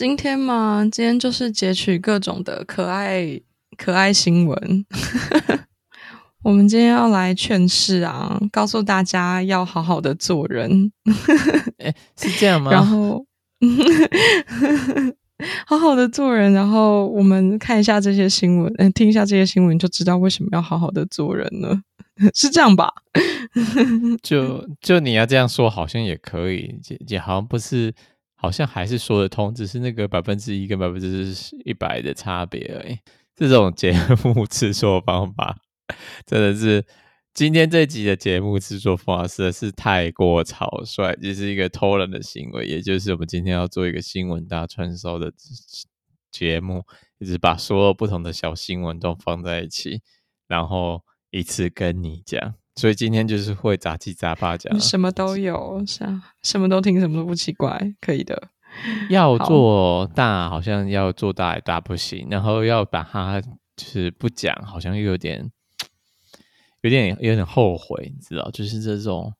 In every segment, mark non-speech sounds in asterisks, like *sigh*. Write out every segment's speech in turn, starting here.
今天嘛，今天就是截取各种的可爱可爱新闻。*laughs* 我们今天要来劝世啊，告诉大家要好好的做人。*laughs* 哎，是这样吗？然后，*laughs* 好好的做人。然后我们看一下这些新闻，嗯，听一下这些新闻，就知道为什么要好好的做人了。是这样吧？就就你要这样说，好像也可以，也也好像不是。好像还是说得通，只是那个百分之一跟百分之一百的差别而已。这种节目制作方法真的是今天这集的节目制作方法实在是太过草率，就是一个偷懒的行为。也就是我们今天要做一个新闻大串烧的节目，就是把所有不同的小新闻都放在一起，然后一次跟你讲。所以今天就是会杂七杂八讲，什么都有，是啊，什么都听，什么都不奇怪，可以的。要做大，好像要做大也大不行，然后要把它就是不讲，好像又有点，有点有点后悔，你知道，就是这种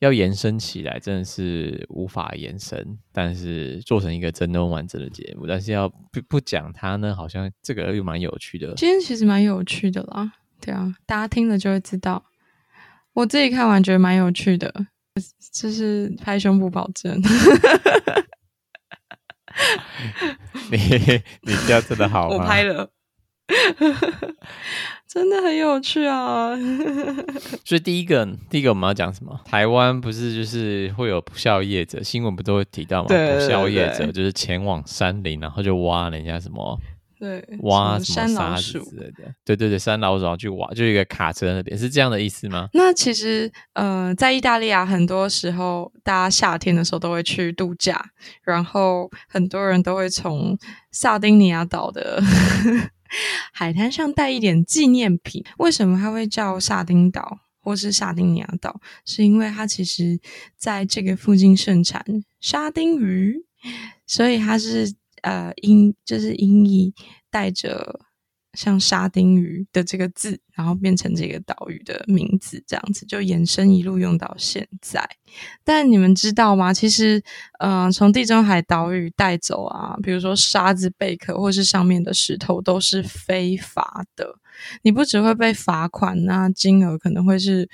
要延伸起来，真的是无法延伸，但是做成一个真的完整的节目，但是要不不讲它呢，好像这个又蛮有趣的。今天其实蛮有趣的啦。对啊，大家听了就会知道。我自己看完觉得蛮有趣的，就是拍胸部保证。*laughs* 你你这样真的好吗？我拍了，*laughs* 真的很有趣啊。*laughs* 所以第一个，第一个我们要讲什么？台湾不是就是会有不孝业者，新闻不都会提到吗？对对对对，不孝业者就是前往山林，然后就挖人家什么。对，挖什么沙子之类的，对对对，山老鼠要去挖，就一个卡车那边是这样的意思吗？那其实，呃，在意大利啊，很多时候大家夏天的时候都会去度假，然后很多人都会从萨丁尼亚岛的 *laughs* 海滩上带一点纪念品。为什么它会叫萨丁岛或是萨丁尼亚岛？是因为它其实在这个附近盛产沙丁鱼，所以它是。呃，音就是音译带着像沙丁鱼的这个字，然后变成这个岛屿的名字，这样子就延伸一路用到现在。但你们知道吗？其实，呃，从地中海岛屿带走啊，比如说沙子、贝壳或是上面的石头，都是非法的。你不只会被罚款，那金额可能会是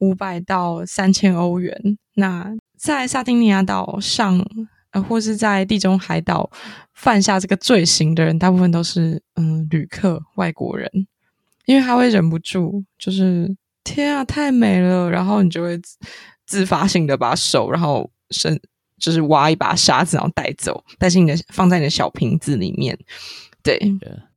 五百到三千欧元。那在萨丁尼亚岛上。呃，或是在地中海岛犯下这个罪行的人，大部分都是嗯旅客、外国人，因为他会忍不住，就是天啊，太美了，然后你就会自发性的把手，然后伸，就是挖一把沙子，然后带走，带进你的放在你的小瓶子里面。对，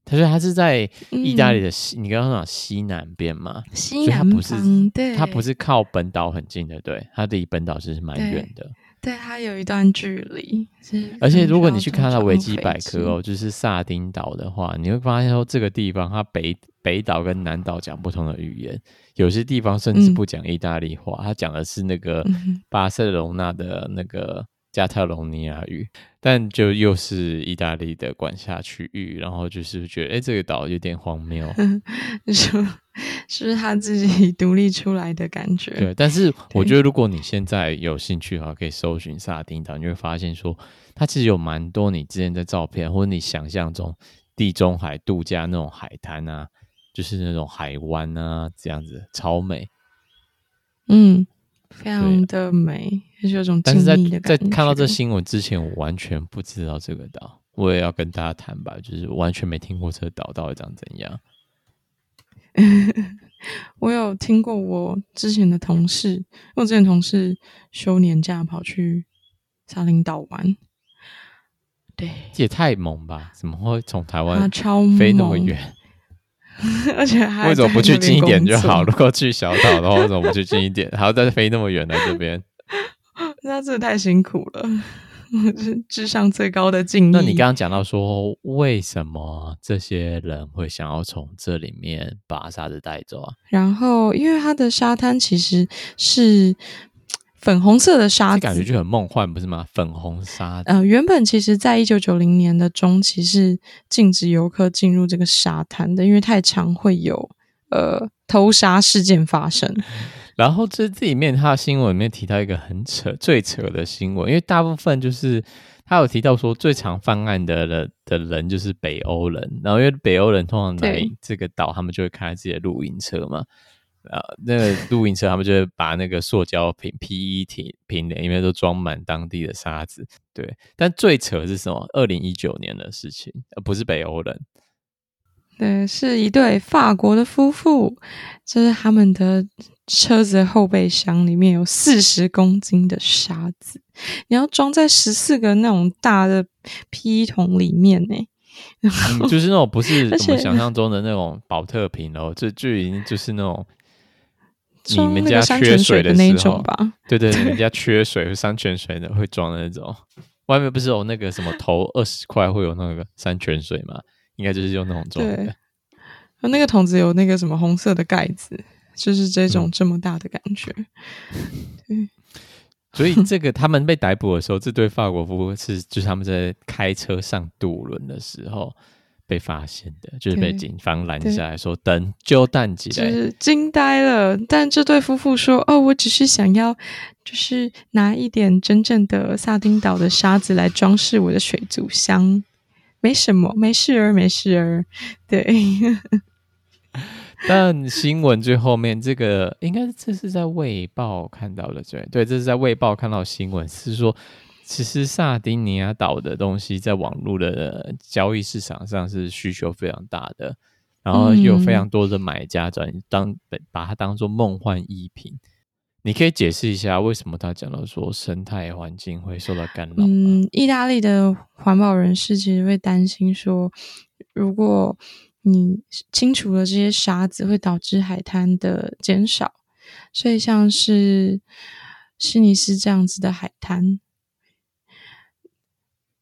他说他是在意大利的西，嗯、你刚刚讲西南边嘛？西南方，所以他不是，对，他不是靠本岛很近的，对，他离本岛其实蛮远的。对，它有一段距离，而且如果你去看它的维基百科哦，就是萨丁岛的话，你会发现说这个地方它北北岛跟南岛讲不同的语言，有些地方甚至不讲意大利话，它、嗯、讲的是那个巴塞隆纳的那个。加泰隆尼亚语，但就又是意大利的管辖区域，然后就是觉得，哎，这个岛有点荒谬，*laughs* 是是不是他自己 *laughs* 独立出来的感觉？对，但是我觉得，如果你现在有兴趣的话，可以搜寻萨丁岛，你会发现说，它其实有蛮多你之前的照片，或者你想象中地中海度假那种海滩啊，就是那种海湾啊，这样子超美。嗯。非常的美，就是有种。但是在在看到这新闻之前，我完全不知道这个岛。我也要跟大家坦白，就是完全没听过这个岛到底长怎样。*laughs* 我有听过，我之前的同事，我之前同事休年假跑去沙林岛玩。对，这也太猛吧？怎么会从台湾超飞那么远？*laughs* *laughs* 而且还为什么不去近一点就好？*laughs* 如果去小岛的话，为什么不去近一点？还要再飞那么远来这边？*laughs* 那真的太辛苦了，是智商最高的敬意。那你刚刚讲到说，为什么这些人会想要从这里面把沙子带走啊？然后，因为它的沙滩其实是。粉红色的沙子，感觉就很梦幻，不是吗？粉红沙子。呃，原本其实，在一九九零年的中期是禁止游客进入这个沙滩的，因为太常会有呃偷沙事件发生。*laughs* 然后这这里面，他的新闻里面提到一个很扯、最扯的新闻，因为大部分就是他有提到说，最常犯案的人的人就是北欧人，然后因为北欧人通常来这个岛，他们就会开自己的露营车嘛，啊，那个露营车他们就会把那个塑胶瓶 PET 瓶里面都装满当地的沙子，对。但最扯是什么？二零一九年的事情，而不是北欧人。对，是一对法国的夫妇，就是他们的车子的后备箱里面有四十公斤的沙子，你要装在十四个那种大的 PE 桶里面呢、嗯，就是那种不是 *laughs* 我们想象中的那种保特瓶哦，这就已经就是那种你们家缺水的那种吧？*laughs* 对对，你们家缺水或山泉水的会装的那种，外面不是有那个什么投二十块会有那个山泉水吗？应该就是用那种装的，那个桶子有那个什么红色的盖子，就是这种这么大的感觉。对，*laughs* 所以这个他们被逮捕的时候，这对法国夫妇是就是他们在开车上渡轮的时候被发现的，就是被警方拦下来说等就弹起来，就是惊呆了。但这对夫妇说：“哦，我只是想要就是拿一点真正的萨丁岛的沙子来装饰我的水族箱。”没什么，没事儿，没事儿。对，*laughs* *laughs* 但新闻最后面这个，应该这是在《卫报》看到的，对，对，这是在《卫报》看到的新闻，是说，其实萨丁尼亚岛的东西在网络的交易市场上是需求非常大的，然后有非常多的买家转当把它当做梦幻逸品。你可以解释一下为什么他讲到说生态环境会受到干扰？嗯，意大利的环保人士其实会担心说，如果你清除了这些沙子，会导致海滩的减少。所以像是威尼斯这样子的海滩，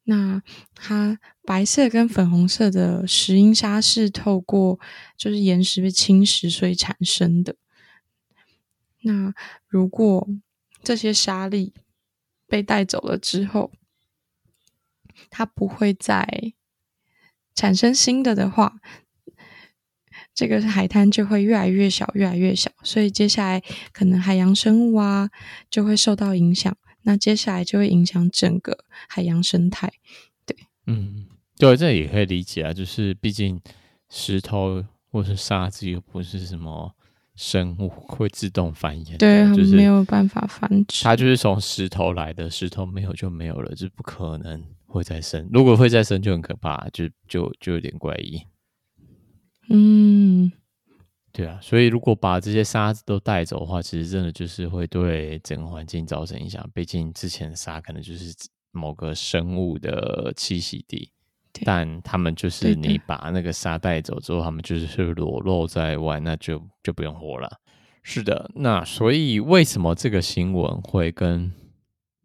那它白色跟粉红色的石英砂是透过就是岩石被侵蚀所以产生的。那如果这些沙粒被带走了之后，它不会再产生新的的话，这个海滩就会越来越小，越来越小。所以接下来可能海洋生物啊就会受到影响。那接下来就会影响整个海洋生态。对，嗯，对，这也可以理解啊。就是毕竟石头或是沙子又不是什么。生物会自动繁衍，对，就是没有办法繁殖。它就是从石头来的，石头没有就没有了，就不可能会再生。如果会再生，就很可怕，就就就有点怪异。嗯，对啊，所以如果把这些沙子都带走的话，其实真的就是会对整个环境造成影响。毕竟之前沙可能就是某个生物的栖息地。但他们就是你把那个沙带走之后，他们就是裸露在外，那就就不用活了。是的，那所以为什么这个新闻会跟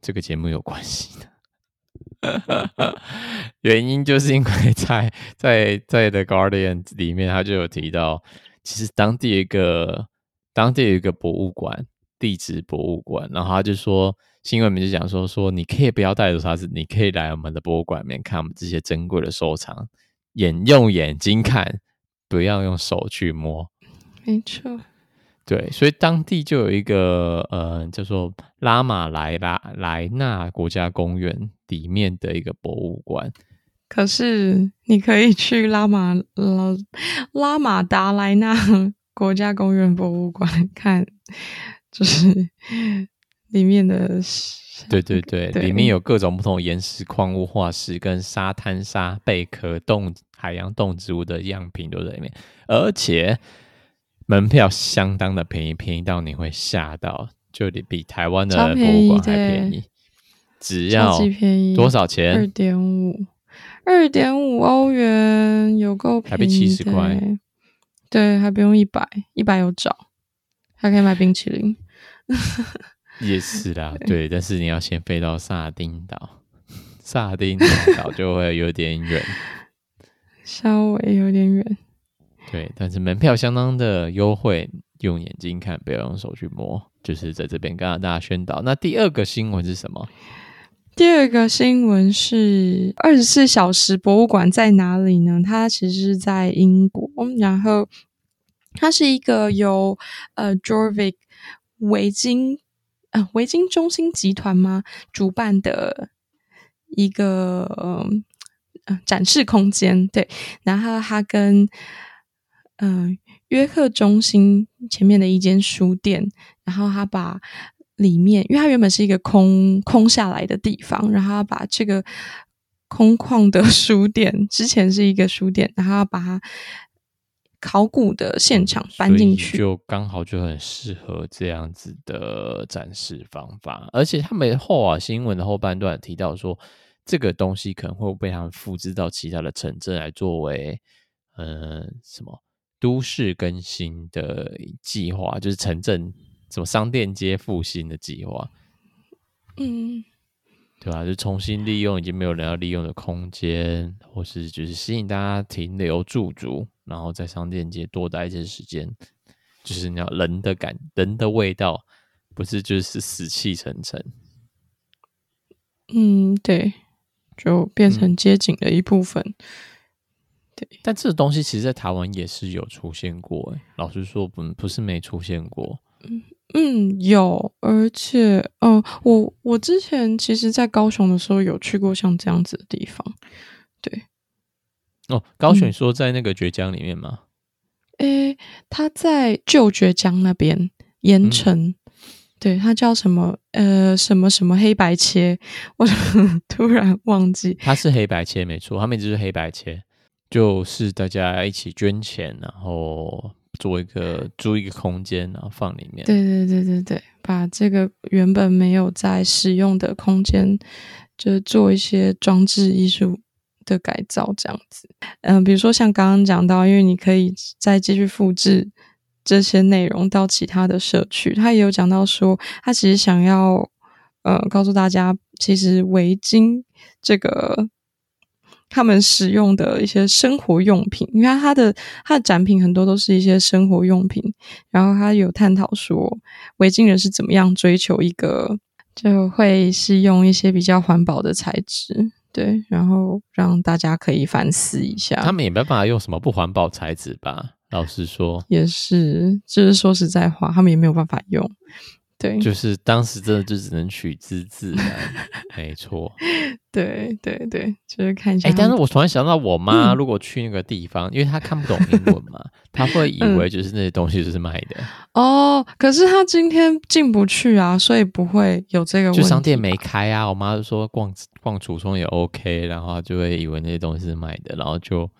这个节目有关系呢？*laughs* 原因就是因为在在在 The Guardian 里面，他就有提到，其实当地一个当地有一个博物馆，地质博物馆，然后他就说。新闻里面就讲说，说你可以不要带走沙子，你可以来我们的博物馆里面看我们这些珍贵的收藏，眼用眼睛看，不要用手去摸。没错，对，所以当地就有一个呃叫做拉马莱拉莱纳国家公园里面的一个博物馆。可是你可以去拉马拉拉马达莱纳国家公园博物馆看，就是。里面的对对对，对，里面有各种不同岩石、矿物、化石跟沙滩沙、贝壳、动海洋动植物的样品都在里面，而且门票相当的便宜，便宜到你会吓到，就比台湾的博物馆还便宜，便宜只要多少钱？二点五，二点五欧元，有够便宜，台币七十块，对，还不用一百，一百有找，还可以买冰淇淋。也是啦，*laughs* 对，但是你要先飞到萨丁岛，*laughs* 萨丁岛就会有点远，稍微有点远。对，但是门票相当的优惠，用眼睛看，不要用手去摸，就是在这边跟大家宣导。那第二个新闻是什么？第二个新闻是二十四小时博物馆在哪里呢？它其实是在英国，然后它是一个由呃 Jorvik 维京。啊，维京中心集团吗？主办的一个呃展示空间，对，然后它跟嗯、约克中心前面的一间书店，然后他把里面，因为它原本是一个空空下来的地方，然后把这个空旷的书店，之前是一个书店，然后把它。考古的现场搬进去，就刚好就很适合这样子的展示方法。而且他们后啊新闻的后半段提到说，这个东西可能会被他们复制到其他的城镇来作为，呃，什么都市更新的计划，就是城镇什么商店街复兴的计划。嗯。对吧？就重新利用已经没有人要利用的空间，或是就是吸引大家停留驻足，然后在商店街多待一些时间，就是你要人的感、人的味道，不是就是死气沉沉。嗯，对，就变成街景的一部分。嗯、对，但这个东西其实，在台湾也是有出现过。哎，老实说，不不是没出现过。嗯。嗯，有，而且，嗯、呃，我我之前其实，在高雄的时候有去过像这样子的地方，对。哦，高雄说在那个绝江里面吗？诶、嗯欸，他在旧绝江那边，盐城，嗯、对，他叫什么？呃，什么什么黑白切？我 *laughs* 突然忘记。他是黑白切，没错，他们就是黑白切，就是大家一起捐钱，然后。做一个租一个空间，然后放里面。对对对对对，把这个原本没有在使用的空间，就做一些装置艺术的改造，这样子。嗯、比如说像刚刚讲到，因为你可以再继续复制这些内容到其他的社区。他也有讲到说，他其实想要呃告诉大家，其实围巾这个。他们使用的一些生活用品，因为他的他的展品很多都是一些生活用品，然后他有探讨说维京人是怎么样追求一个，就会是用一些比较环保的材质，对，然后让大家可以反思一下。他们也没办法用什么不环保材质吧？老实说，也是，就是说实在话，他们也没有办法用。对，就是当时真的就只能取之自然，没错。*laughs* 对对对，就是看一下。哎，但是我突然想到，我妈如果去那个地方，嗯、因为她看不懂英文嘛，*laughs* 她会以为就是那些东西就是卖的。哦，可是她今天进不去啊，所以不会有这个问题。就商店没开啊，我妈就说逛逛橱窗也 OK，然后就会以为那些东西是卖的，然后就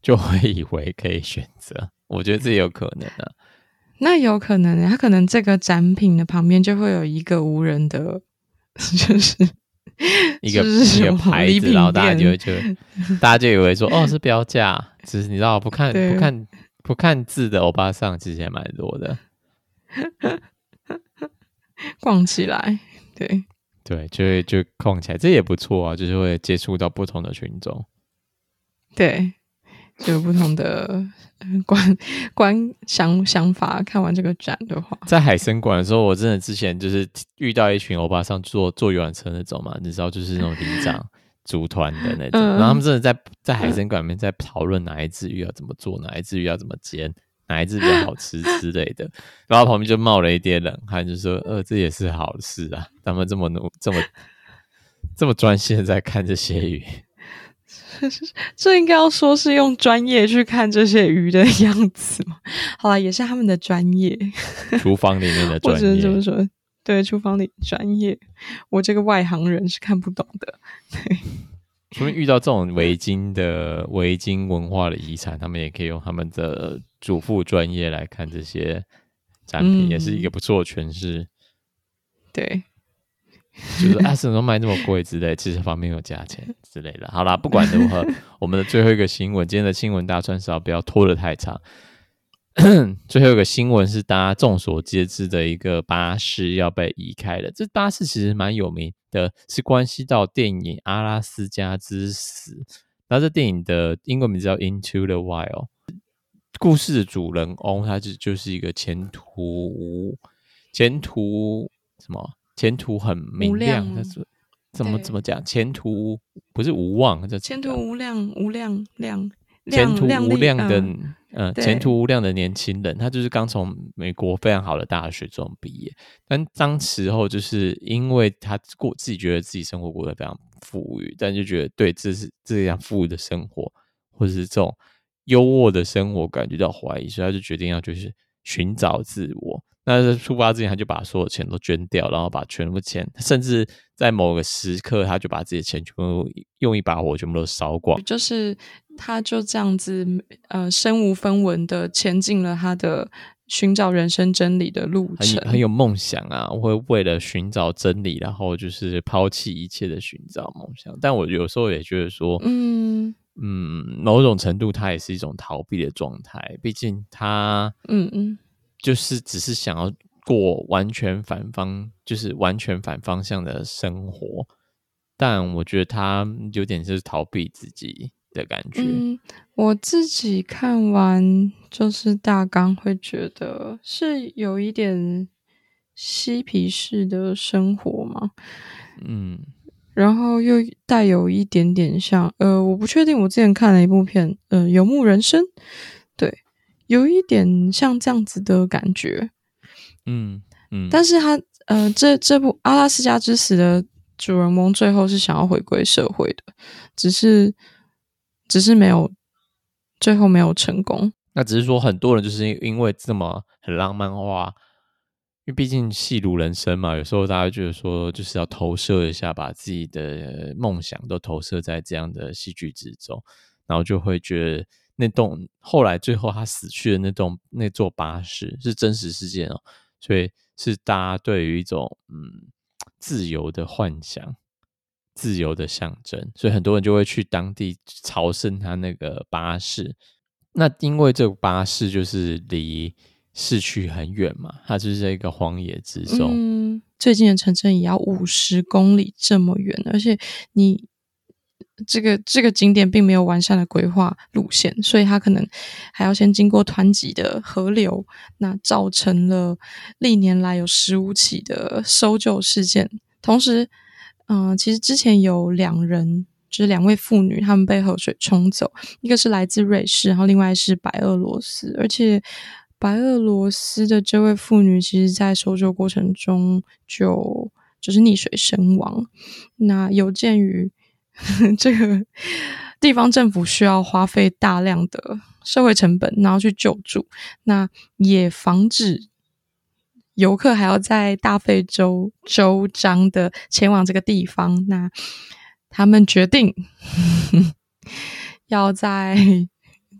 就会以为可以选择。我觉得这也有可能啊。那有可能呢，他可能这个展品的旁边就会有一个无人的，*laughs* 就是一个一个牌子，然后大家就会就 *laughs* 大家就以为说哦是标价，只是你知道不看不看不看字的欧巴桑其实也蛮多的，*laughs* 逛起来，对对，就会就逛起来，这也不错啊，就是会接触到不同的群众，对。就有不同的观观想想法。看完这个展的话，在海生馆的时候，我真的之前就是遇到一群欧巴桑坐坐游览车那种嘛，你知道，就是那种里长 *laughs* 组团的那种，嗯、然后他们真的在在海生馆里面在讨论哪一只鱼要怎么做，哪一只鱼要怎么煎，哪一只比较好吃之类的。然后旁边就冒了一点冷汗，就说：“呃，这也是好事啊，他们这么努，这么这么专心的在看这些鱼。” *laughs* 这应该要说是用专业去看这些鱼的样子嘛？*laughs* 好啦，也是他们的专业，厨房里面的专业。我只能这么说，对，厨房里专业，我这个外行人是看不懂的。对，除非遇到这种围巾的围巾文化的遗产，他们也可以用他们的主妇专业来看这些展品，嗯、也是一个不错的诠释。对。就是啊，什么卖那么贵之类，其实旁边有价钱之类的。好啦，不管如何，我们的最后一个新闻，今天的新闻大串烧不要拖得太长。最后一个新闻是大家众所皆知的一个巴士要被移开了。这巴士其实蛮有名的，是关系到电影《阿拉斯加之死》。那这电影的英文名字叫《Into the Wild》。故事的主人翁他就就是一个前途前途什么？前途很明亮，但是怎么怎么讲？前途不是无望，叫前途无量，无量量，前途无量的，嗯，前途无量的年轻人，他就是刚从美国非常好的大学中毕业，但当时候就是因为他过自己觉得自己生活过得非常富裕，但就觉得对，这是这样富裕的生活，或者是这种优渥的生活感觉到怀疑，所以他就决定要就是寻找自我。那在出发之前，他就把所有钱都捐掉，然后把全部钱，甚至在某个时刻，他就把自己的钱全部用一把火全部都烧光。就是他就这样子，呃，身无分文的前进了他的寻找人生真理的路程，很，很有梦想啊！我会为了寻找真理，然后就是抛弃一切的寻找梦想。但我有时候也觉得说，嗯嗯，某种程度，它也是一种逃避的状态。毕竟他，嗯嗯。就是只是想要过完全反方，就是完全反方向的生活，但我觉得他有点就是逃避自己的感觉。嗯，我自己看完就是大纲，会觉得是有一点嬉皮士的生活嘛。嗯，然后又带有一点点像，呃，我不确定，我之前看了一部片，呃，《游牧人生》，对。有一点像这样子的感觉，嗯嗯，但是他呃，这这部《阿拉斯加之死》的主人翁最后是想要回归社会的，只是只是没有最后没有成功。那只是说很多人就是因为这么很浪漫化，因为毕竟戏如人生嘛，有时候大家觉得说就是要投射一下，把自己的梦想都投射在这样的戏剧之中，然后就会觉得。那栋后来最后他死去的那栋那座巴士是真实事件哦，所以是大家对于一种嗯自由的幻想、自由的象征，所以很多人就会去当地朝圣他那个巴士。那因为这个巴士就是离市区很远嘛，它就是在一个荒野之中，最近的城镇也要五十公里这么远，而且你。这个这个景点并没有完善的规划路线，所以它可能还要先经过湍急的河流，那造成了历年来有十五起的搜救事件。同时，嗯、其实之前有两人，就是两位妇女，她们被河水冲走，一个是来自瑞士，然后另外是白俄罗斯。而且，白俄罗斯的这位妇女，其实在搜救过程中就就是溺水身亡。那有鉴于。*laughs* 这个地方政府需要花费大量的社会成本，然后去救助，那也防止游客还要在大费周周章的前往这个地方。那他们决定要在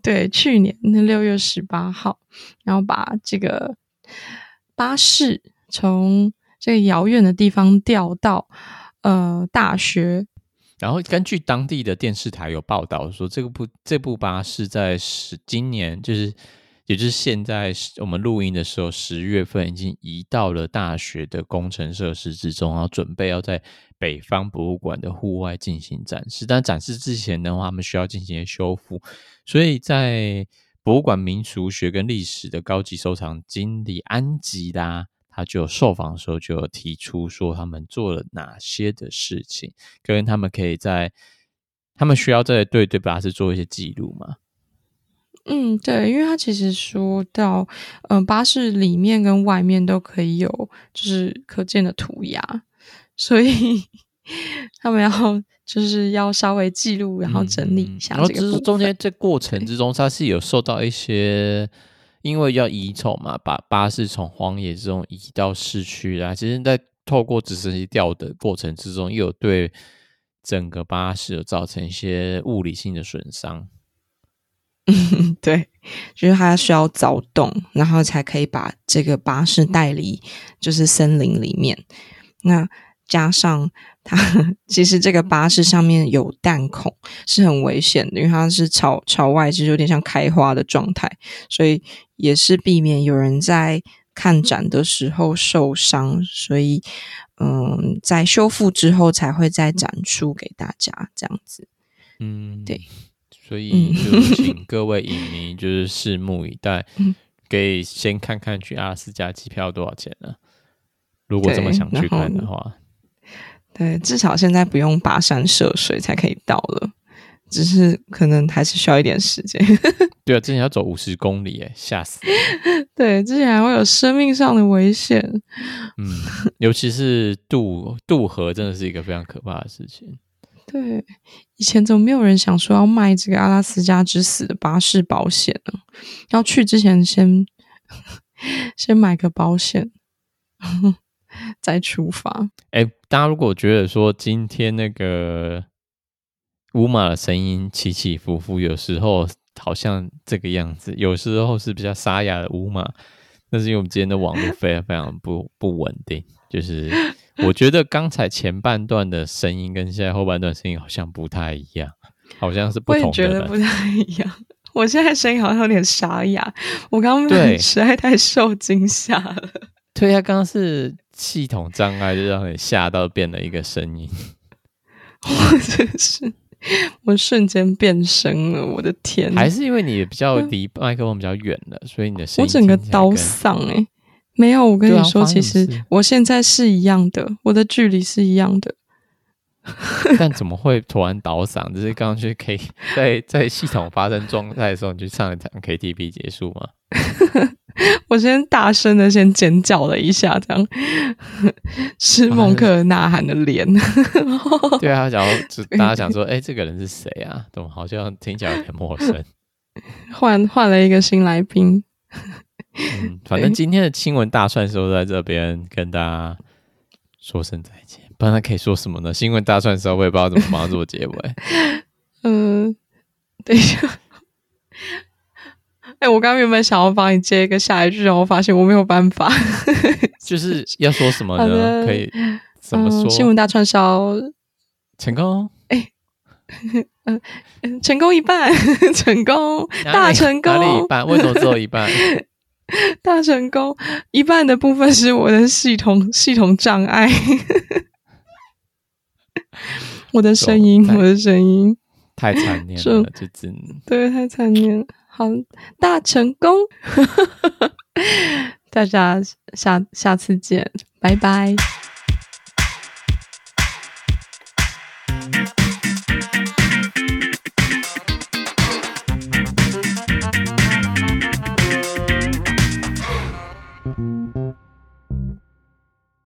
对去年六月十八号，然后把这个巴士从这个遥远的地方调到呃大学。然后根据当地的电视台有报道说，这部这部巴士在十今年就是，也就是现在我们录音的时候，十月份已经移到了大学的工程设施之中，然后准备要在北方博物馆的户外进行展示。但展示之前的话，他们需要进行修复，所以在博物馆民俗学跟历史的高级收藏经理安吉拉。他就受访的时候就有提出说，他们做了哪些的事情，跟他们可以在他们需要在对对巴士做一些记录吗？嗯，对，因为他其实说到，嗯、呃，巴士里面跟外面都可以有就是可见的涂鸦，所以 *laughs* 他们要就是要稍微记录，然后整理一下、嗯。然后只是中间这过程之中，他是有受到一些。因为要移走嘛，把巴士从荒野之中移到市区啦。其实，在透过直升机吊的过程之中，又有对整个巴士有造成一些物理性的损伤。嗯，*laughs* 对，就是它需要凿洞，然后才可以把这个巴士带离就是森林里面。那加上。*laughs* 它其实这个巴士上面有弹孔，是很危险的，因为它是朝朝外，其实有点像开花的状态，所以也是避免有人在看展的时候受伤。所以，嗯，在修复之后才会再展出给大家这样子。嗯，对，所以就请各位影迷就是拭目以待，可以先看看去阿拉斯加机票多少钱呢？如果这么想去看的话。对，至少现在不用跋山涉水才可以到了，只是可能还是需要一点时间。*laughs* 对啊，之前要走五十公里，诶，吓死！*laughs* 对，之前还会有生命上的危险。嗯，尤其是渡渡河，真的是一个非常可怕的事情。*laughs* 对，以前怎么没有人想说要卖这个阿拉斯加之死的巴士保险呢？要去之前先先买个保险，再出发。哎，大家如果觉得说今天那个乌马的声音起起伏伏，有时候好像这个样子，有时候是比较沙哑的乌马，那是因为我们今天的网络非常非常不 *laughs* 不稳定，就是。我觉得刚才前半段的声音跟现在后半段声音好像不太一样，好像是不同的。我也觉得不太一样。我现在声音好像有点沙哑，我刚刚实在太受惊吓了。对呀，刚刚是系统障碍，就让你吓到变了一个声音。*laughs* 我真是，我瞬间变声了，我的天！还是因为你比较离麦克风比较远了，所以你的声音我整个刀嗓哎、欸。没有，我跟你说，其实我现在是一样的，我的距离是一样的。*laughs* 但怎么会突然倒嗓？就是刚刚去 K 在在系统发生状态的时候，你去唱一场 KTV 结束吗？*laughs* 我先大声的先尖叫了一下，这样是蒙克尔呐喊的脸。*laughs* 对啊，然后就大家想说，哎、欸，这个人是谁啊？怎么好像听起来有点陌生？换换了一个新来宾。嗯，反正今天的新闻大串烧在这边跟大家说声再见，不然他可以说什么呢？新闻大串烧我也不知道怎么帮他做结尾。嗯，*laughs* 等一下，哎、欸，我刚刚原本想要帮你接一个下一句，然后发现我没有办法。*laughs* *laughs* 就是要说什么呢？可以怎么说？嗯、新闻大串烧成功？哎、欸，嗯，成功一半，成功大成功，哪里一半？为什么只有一半？大成功，一半的部分是我的系统系统障碍，*laughs* 我的声音，我的声音太惨念了，对，太惨念。好，大成功，*laughs* 大家下下次见，拜拜。